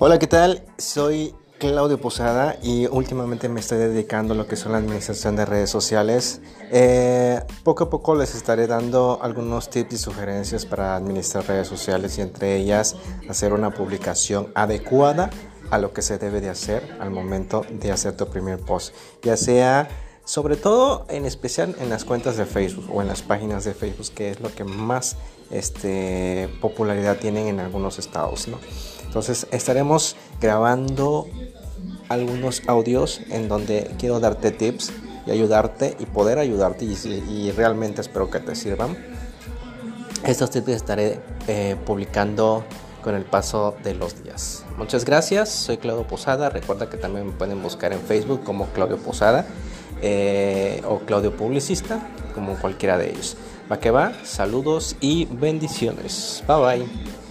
Hola, ¿qué tal? Soy Claudio Posada y últimamente me estoy dedicando a lo que son la administración de redes sociales. Eh, poco a poco les estaré dando algunos tips y sugerencias para administrar redes sociales y entre ellas hacer una publicación adecuada a lo que se debe de hacer al momento de hacer tu primer post, ya sea sobre todo en especial en las cuentas de Facebook o en las páginas de Facebook, que es lo que más este, popularidad tienen en algunos estados. Entonces estaremos grabando algunos audios en donde quiero darte tips y ayudarte y poder ayudarte y, realmente espero que te sirvan. Estos tips estaré eh, publicando con el paso de los días. Muchas gracias, soy Claudio Posada. Recuerda que también me pueden buscar en Facebook como Claudio Posada eh, o Claudio Publicista, como cualquiera de ellos. Va que va, saludos y bendiciones. Bye bye.